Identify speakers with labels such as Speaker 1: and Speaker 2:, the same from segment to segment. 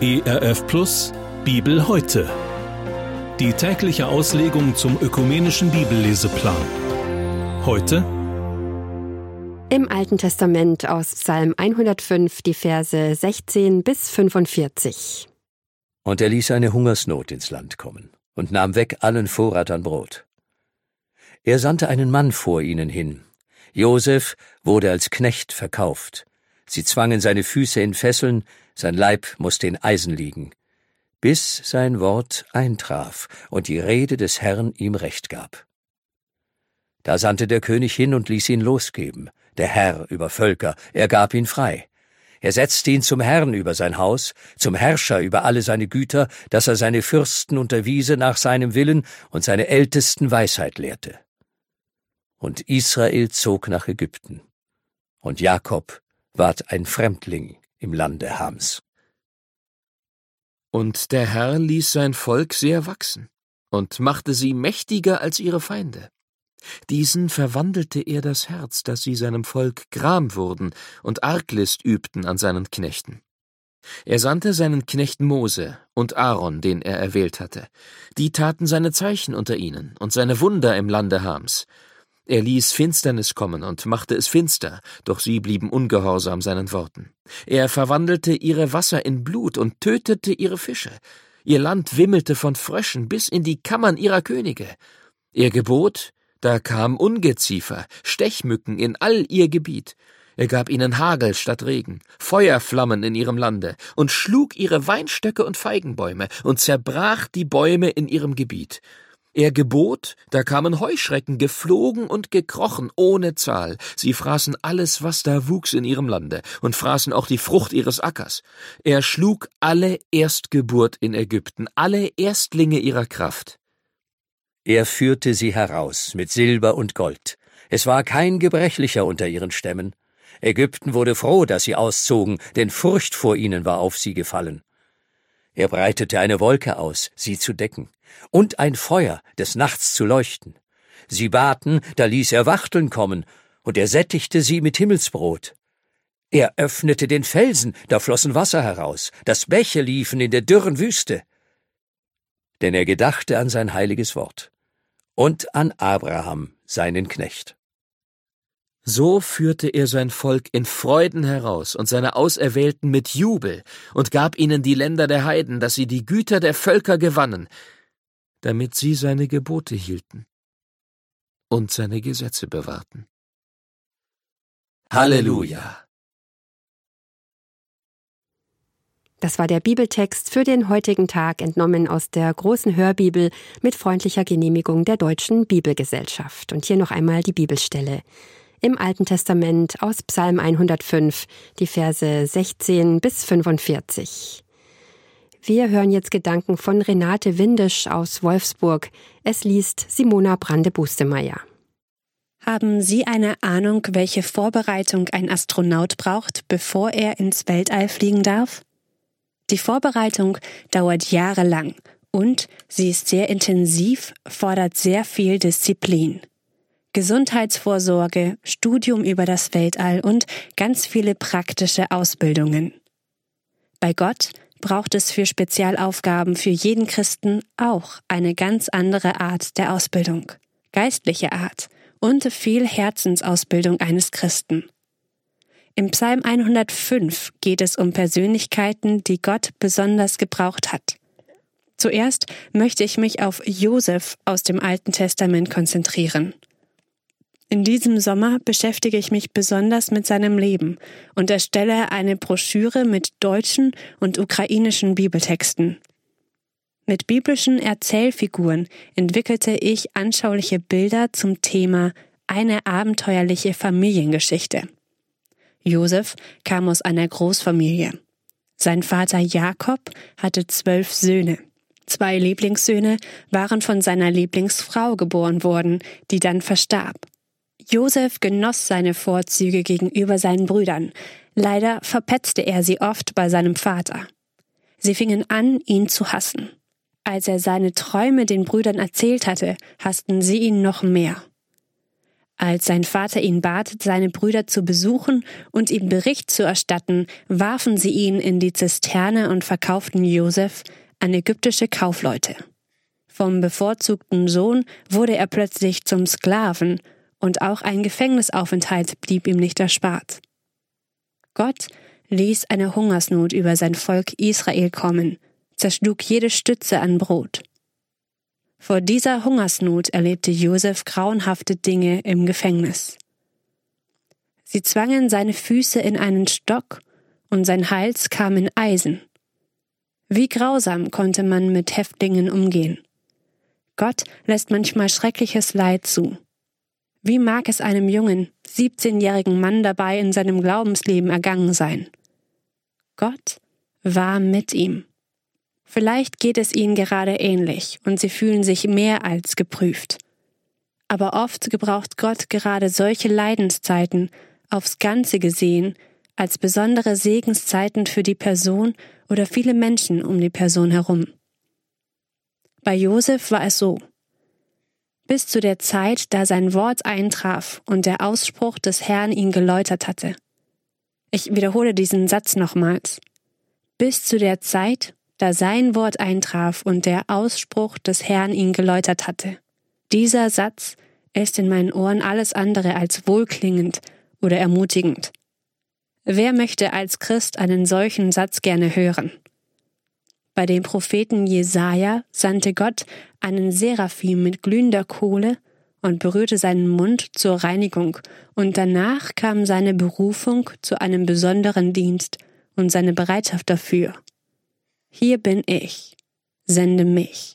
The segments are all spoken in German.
Speaker 1: ERF Plus Bibel heute. Die tägliche Auslegung zum ökumenischen Bibelleseplan. Heute
Speaker 2: im Alten Testament aus Psalm 105 die Verse 16 bis 45.
Speaker 3: Und er ließ eine Hungersnot ins Land kommen und nahm weg allen Vorrat an Brot. Er sandte einen Mann vor ihnen hin. Josef wurde als Knecht verkauft. Sie zwangen seine Füße in Fesseln, sein Leib musste in Eisen liegen, bis sein Wort eintraf und die Rede des Herrn ihm Recht gab. Da sandte der König hin und ließ ihn losgeben, der Herr über Völker, er gab ihn frei. Er setzte ihn zum Herrn über sein Haus, zum Herrscher über alle seine Güter, dass er seine Fürsten unterwiese nach seinem Willen und seine Ältesten Weisheit lehrte und Israel zog nach Ägypten, und Jakob ward ein Fremdling im Lande Hams.
Speaker 4: Und der Herr ließ sein Volk sehr wachsen und machte sie mächtiger als ihre Feinde. Diesen verwandelte er das Herz, dass sie seinem Volk gram wurden und Arglist übten an seinen Knechten. Er sandte seinen Knecht Mose und Aaron, den er erwählt hatte. Die taten seine Zeichen unter ihnen und seine Wunder im Lande Hams, er ließ Finsternis kommen und machte es finster, doch sie blieben ungehorsam seinen Worten. Er verwandelte ihre Wasser in Blut und tötete ihre Fische. Ihr Land wimmelte von Fröschen bis in die Kammern ihrer Könige. Er gebot, da kam Ungeziefer, Stechmücken in all ihr Gebiet. Er gab ihnen Hagel statt Regen, Feuerflammen in ihrem Lande und schlug ihre Weinstöcke und Feigenbäume und zerbrach die Bäume in ihrem Gebiet. Er gebot, da kamen Heuschrecken geflogen und gekrochen ohne Zahl. Sie fraßen alles, was da wuchs in ihrem Lande, und fraßen auch die Frucht ihres Ackers. Er schlug alle Erstgeburt in Ägypten, alle Erstlinge ihrer Kraft.
Speaker 3: Er führte sie heraus mit Silber und Gold. Es war kein Gebrechlicher unter ihren Stämmen. Ägypten wurde froh, dass sie auszogen, denn Furcht vor ihnen war auf sie gefallen. Er breitete eine Wolke aus, sie zu decken und ein Feuer des Nachts zu leuchten. Sie baten, da ließ er Wachteln kommen, und er sättigte sie mit Himmelsbrot. Er öffnete den Felsen, da flossen Wasser heraus, das Bäche liefen in der dürren Wüste. Denn er gedachte an sein heiliges Wort und an Abraham, seinen Knecht.
Speaker 4: So führte er sein Volk in Freuden heraus und seine Auserwählten mit Jubel und gab ihnen die Länder der Heiden, dass sie die Güter der Völker gewannen, damit sie seine Gebote hielten und seine Gesetze bewahrten. Halleluja!
Speaker 2: Das war der Bibeltext für den heutigen Tag, entnommen aus der großen Hörbibel mit freundlicher Genehmigung der Deutschen Bibelgesellschaft. Und hier noch einmal die Bibelstelle. Im Alten Testament aus Psalm 105, die Verse 16 bis 45. Wir hören jetzt Gedanken von Renate Windisch aus Wolfsburg. Es liest Simona Brande-Bustemeyer.
Speaker 5: Haben Sie eine Ahnung, welche Vorbereitung ein Astronaut braucht, bevor er ins Weltall fliegen darf? Die Vorbereitung dauert jahrelang und sie ist sehr intensiv, fordert sehr viel Disziplin. Gesundheitsvorsorge, Studium über das Weltall und ganz viele praktische Ausbildungen. Bei Gott braucht es für Spezialaufgaben für jeden Christen auch eine ganz andere Art der Ausbildung, geistliche Art und viel Herzensausbildung eines Christen. Im Psalm 105 geht es um Persönlichkeiten, die Gott besonders gebraucht hat. Zuerst möchte ich mich auf Josef aus dem Alten Testament konzentrieren. In diesem Sommer beschäftige ich mich besonders mit seinem Leben und erstelle eine Broschüre mit deutschen und ukrainischen Bibeltexten. Mit biblischen Erzählfiguren entwickelte ich anschauliche Bilder zum Thema eine abenteuerliche Familiengeschichte. Josef kam aus einer Großfamilie. Sein Vater Jakob hatte zwölf Söhne. Zwei Lieblingssöhne waren von seiner Lieblingsfrau geboren worden, die dann verstarb. Josef genoss seine Vorzüge gegenüber seinen Brüdern. Leider verpetzte er sie oft bei seinem Vater. Sie fingen an, ihn zu hassen. Als er seine Träume den Brüdern erzählt hatte, hassten sie ihn noch mehr. Als sein Vater ihn bat, seine Brüder zu besuchen und ihm Bericht zu erstatten, warfen sie ihn in die Zisterne und verkauften Josef an ägyptische Kaufleute. Vom bevorzugten Sohn wurde er plötzlich zum Sklaven, und auch ein Gefängnisaufenthalt blieb ihm nicht erspart. Gott ließ eine Hungersnot über sein Volk Israel kommen, zerschlug jede Stütze an Brot. Vor dieser Hungersnot erlebte Josef grauenhafte Dinge im Gefängnis. Sie zwangen seine Füße in einen Stock und sein Hals kam in Eisen. Wie grausam konnte man mit Häftlingen umgehen. Gott lässt manchmal schreckliches Leid zu. Wie mag es einem jungen, 17-jährigen Mann dabei in seinem Glaubensleben ergangen sein? Gott war mit ihm. Vielleicht geht es ihnen gerade ähnlich und sie fühlen sich mehr als geprüft. Aber oft gebraucht Gott gerade solche Leidenszeiten aufs Ganze gesehen als besondere Segenszeiten für die Person oder viele Menschen um die Person herum. Bei Josef war es so. Bis zu der Zeit, da sein Wort eintraf und der Ausspruch des Herrn ihn geläutert hatte. Ich wiederhole diesen Satz nochmals. Bis zu der Zeit, da sein Wort eintraf und der Ausspruch des Herrn ihn geläutert hatte. Dieser Satz ist in meinen Ohren alles andere als wohlklingend oder ermutigend. Wer möchte als Christ einen solchen Satz gerne hören? Bei dem Propheten Jesaja sandte Gott einen Seraphim mit glühender Kohle und berührte seinen Mund zur Reinigung, und danach kam seine Berufung zu einem besonderen Dienst und seine Bereitschaft dafür. Hier bin ich, sende mich.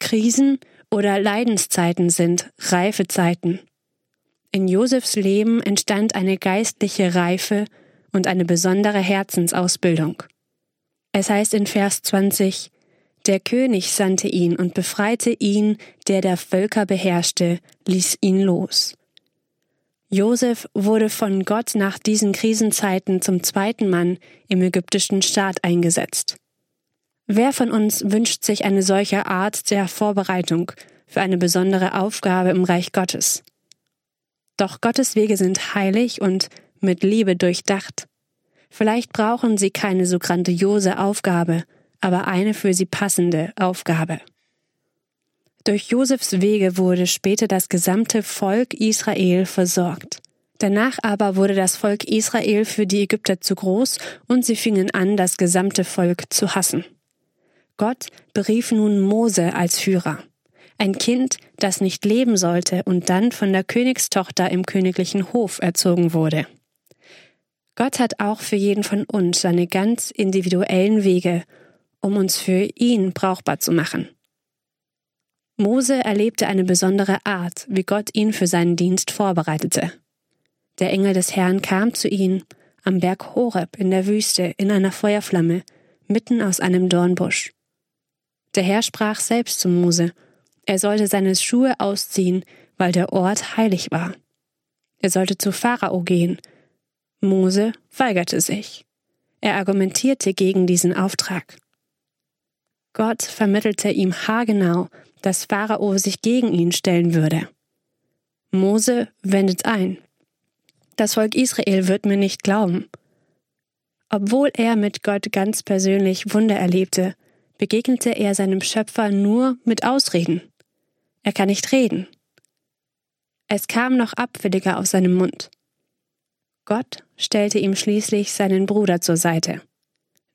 Speaker 5: Krisen oder Leidenszeiten sind Reifezeiten. In Josefs Leben entstand eine geistliche Reife und eine besondere Herzensausbildung. Es heißt in Vers 20, der König sandte ihn und befreite ihn, der der Völker beherrschte, ließ ihn los. Josef wurde von Gott nach diesen Krisenzeiten zum zweiten Mann im ägyptischen Staat eingesetzt. Wer von uns wünscht sich eine solche Art der Vorbereitung für eine besondere Aufgabe im Reich Gottes? Doch Gottes Wege sind heilig und mit Liebe durchdacht. Vielleicht brauchen sie keine so grandiose Aufgabe, aber eine für sie passende Aufgabe. Durch Josefs Wege wurde später das gesamte Volk Israel versorgt. Danach aber wurde das Volk Israel für die Ägypter zu groß und sie fingen an, das gesamte Volk zu hassen. Gott berief nun Mose als Führer. Ein Kind, das nicht leben sollte und dann von der Königstochter im königlichen Hof erzogen wurde. Gott hat auch für jeden von uns seine ganz individuellen Wege, um uns für ihn brauchbar zu machen. Mose erlebte eine besondere Art, wie Gott ihn für seinen Dienst vorbereitete. Der Engel des Herrn kam zu ihm am Berg Horeb in der Wüste in einer Feuerflamme, mitten aus einem Dornbusch. Der Herr sprach selbst zu Mose, er sollte seine Schuhe ausziehen, weil der Ort heilig war. Er sollte zu Pharao gehen. Mose weigerte sich. Er argumentierte gegen diesen Auftrag. Gott vermittelte ihm haargenau, dass Pharao sich gegen ihn stellen würde. Mose wendet ein. Das Volk Israel wird mir nicht glauben. Obwohl er mit Gott ganz persönlich Wunder erlebte, begegnete er seinem Schöpfer nur mit Ausreden. Er kann nicht reden. Es kam noch abfälliger aus seinem Mund. Gott stellte ihm schließlich seinen Bruder zur Seite.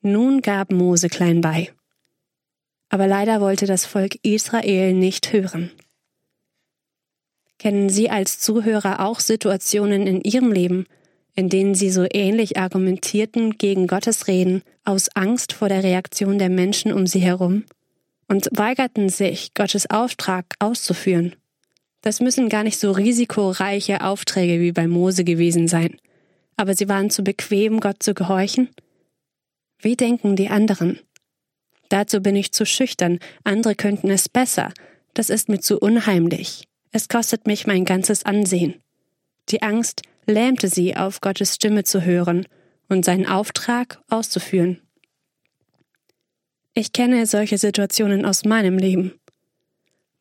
Speaker 5: Nun gab Mose klein bei aber leider wollte das Volk Israel nicht hören. Kennen Sie als Zuhörer auch Situationen in Ihrem Leben, in denen Sie so ähnlich argumentierten gegen Gottes Reden aus Angst vor der Reaktion der Menschen um Sie herum und weigerten sich, Gottes Auftrag auszuführen? Das müssen gar nicht so risikoreiche Aufträge wie bei Mose gewesen sein, aber sie waren zu bequem, Gott zu gehorchen? Wie denken die anderen? Dazu bin ich zu schüchtern, andere könnten es besser. Das ist mir zu unheimlich. Es kostet mich mein ganzes Ansehen. Die Angst lähmte sie, auf Gottes Stimme zu hören und seinen Auftrag auszuführen. Ich kenne solche Situationen aus meinem Leben.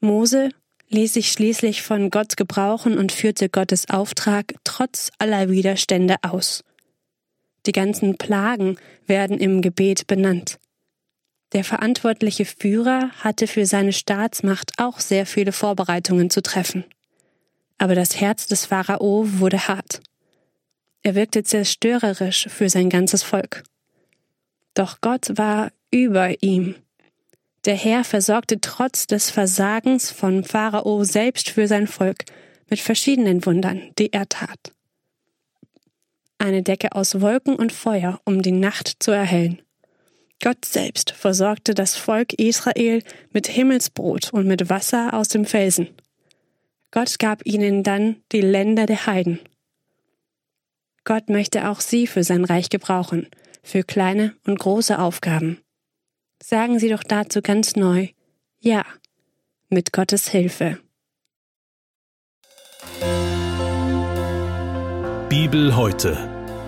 Speaker 5: Mose ließ sich schließlich von Gott gebrauchen und führte Gottes Auftrag trotz aller Widerstände aus. Die ganzen Plagen werden im Gebet benannt. Der verantwortliche Führer hatte für seine Staatsmacht auch sehr viele Vorbereitungen zu treffen. Aber das Herz des Pharao wurde hart. Er wirkte zerstörerisch für sein ganzes Volk. Doch Gott war über ihm. Der Herr versorgte trotz des Versagens von Pharao selbst für sein Volk mit verschiedenen Wundern, die er tat. Eine Decke aus Wolken und Feuer, um die Nacht zu erhellen. Gott selbst versorgte das Volk Israel mit Himmelsbrot und mit Wasser aus dem Felsen. Gott gab ihnen dann die Länder der Heiden. Gott möchte auch sie für sein Reich gebrauchen, für kleine und große Aufgaben. Sagen Sie doch dazu ganz neu Ja, mit Gottes Hilfe.
Speaker 1: Bibel heute.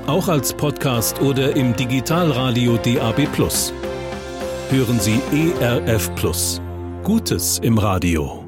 Speaker 1: Auch als Podcast oder im Digitalradio DAB. Hören Sie ERF Gutes im Radio.